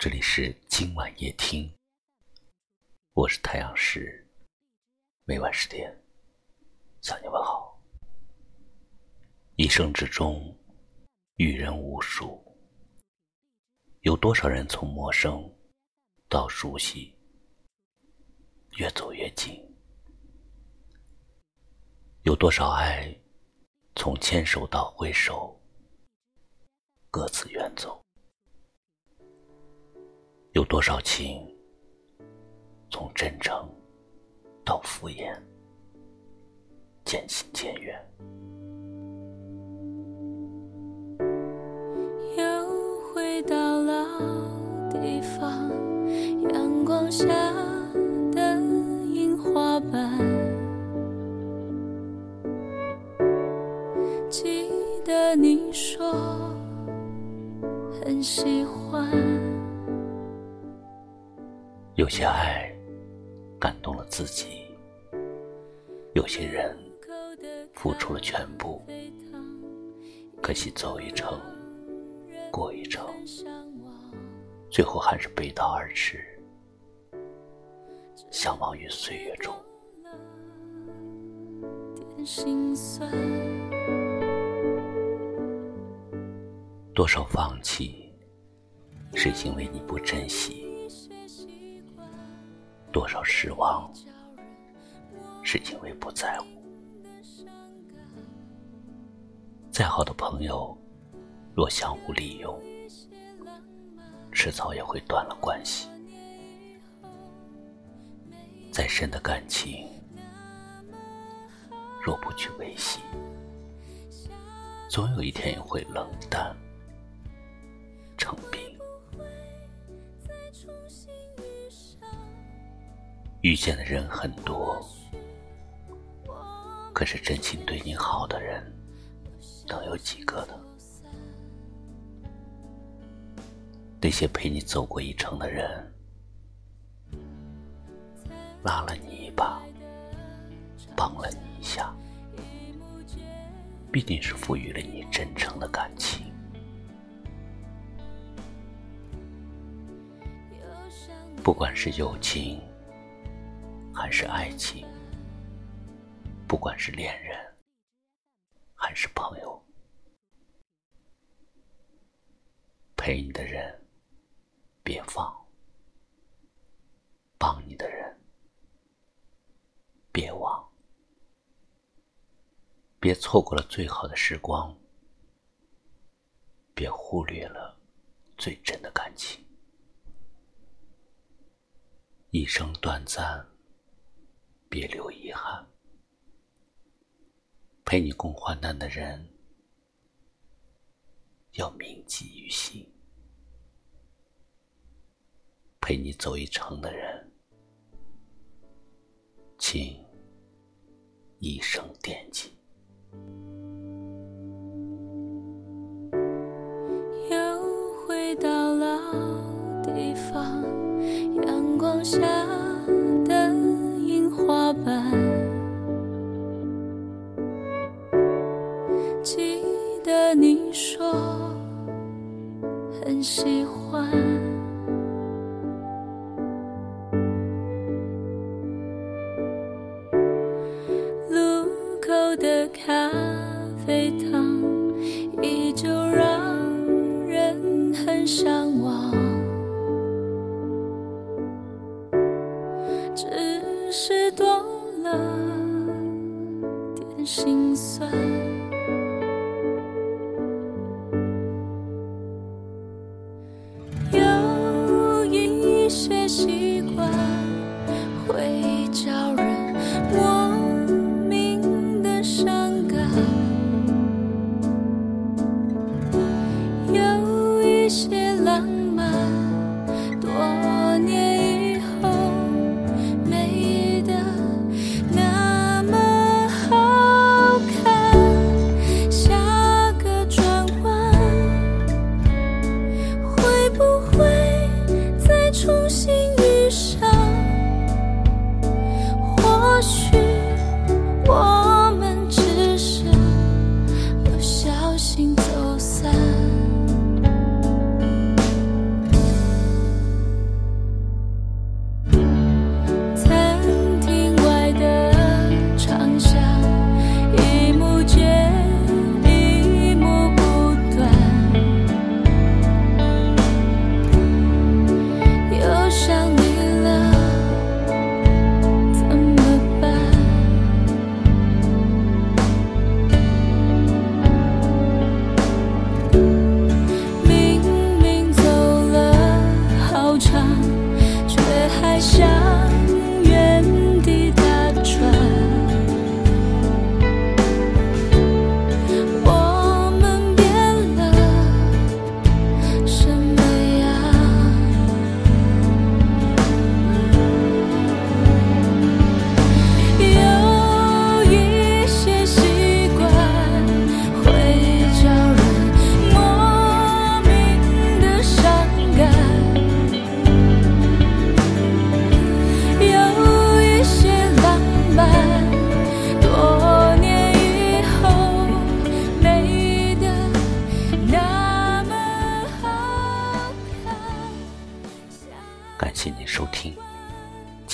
这里是今晚夜听，我是太阳石，每晚十点向你问好。一生之中，遇人无数，有多少人从陌生到熟悉，越走越近？有多少爱从牵手到挥手，各自远走？有多少情，从真诚到敷衍，渐行渐远。又回到老地方，阳光下有些爱感动了自己，有些人付出了全部，可惜走一程过一程，最后还是背道而驰，相忘于岁月中。多少放弃，是因为你不珍惜。多少失望，是因为不在乎。再好的朋友，若相互利用，迟早也会断了关系。再深的感情，若不去维系，总有一天也会冷淡成冰。遇见的人很多，可是真心对你好的人能有几个呢？那些陪你走过一程的人，拉了你一把，帮了你一下，必定是赋予了你真诚的感情。不管是友情。是爱情，不管是恋人还是朋友，陪你的人别放，帮你的人别忘，别错过了最好的时光，别忽略了最真的感情。一生短暂。别留遗憾，陪你共患难的人要铭记于心，陪你走一程的人，请一生惦记。又回到老地方，阳光下。记得你说很喜欢，路口的咖啡糖依旧让人很向往。只是多了点心酸，些浪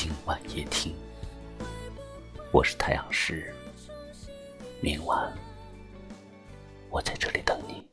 今晚夜听，我是太阳石，明晚我在这里等你。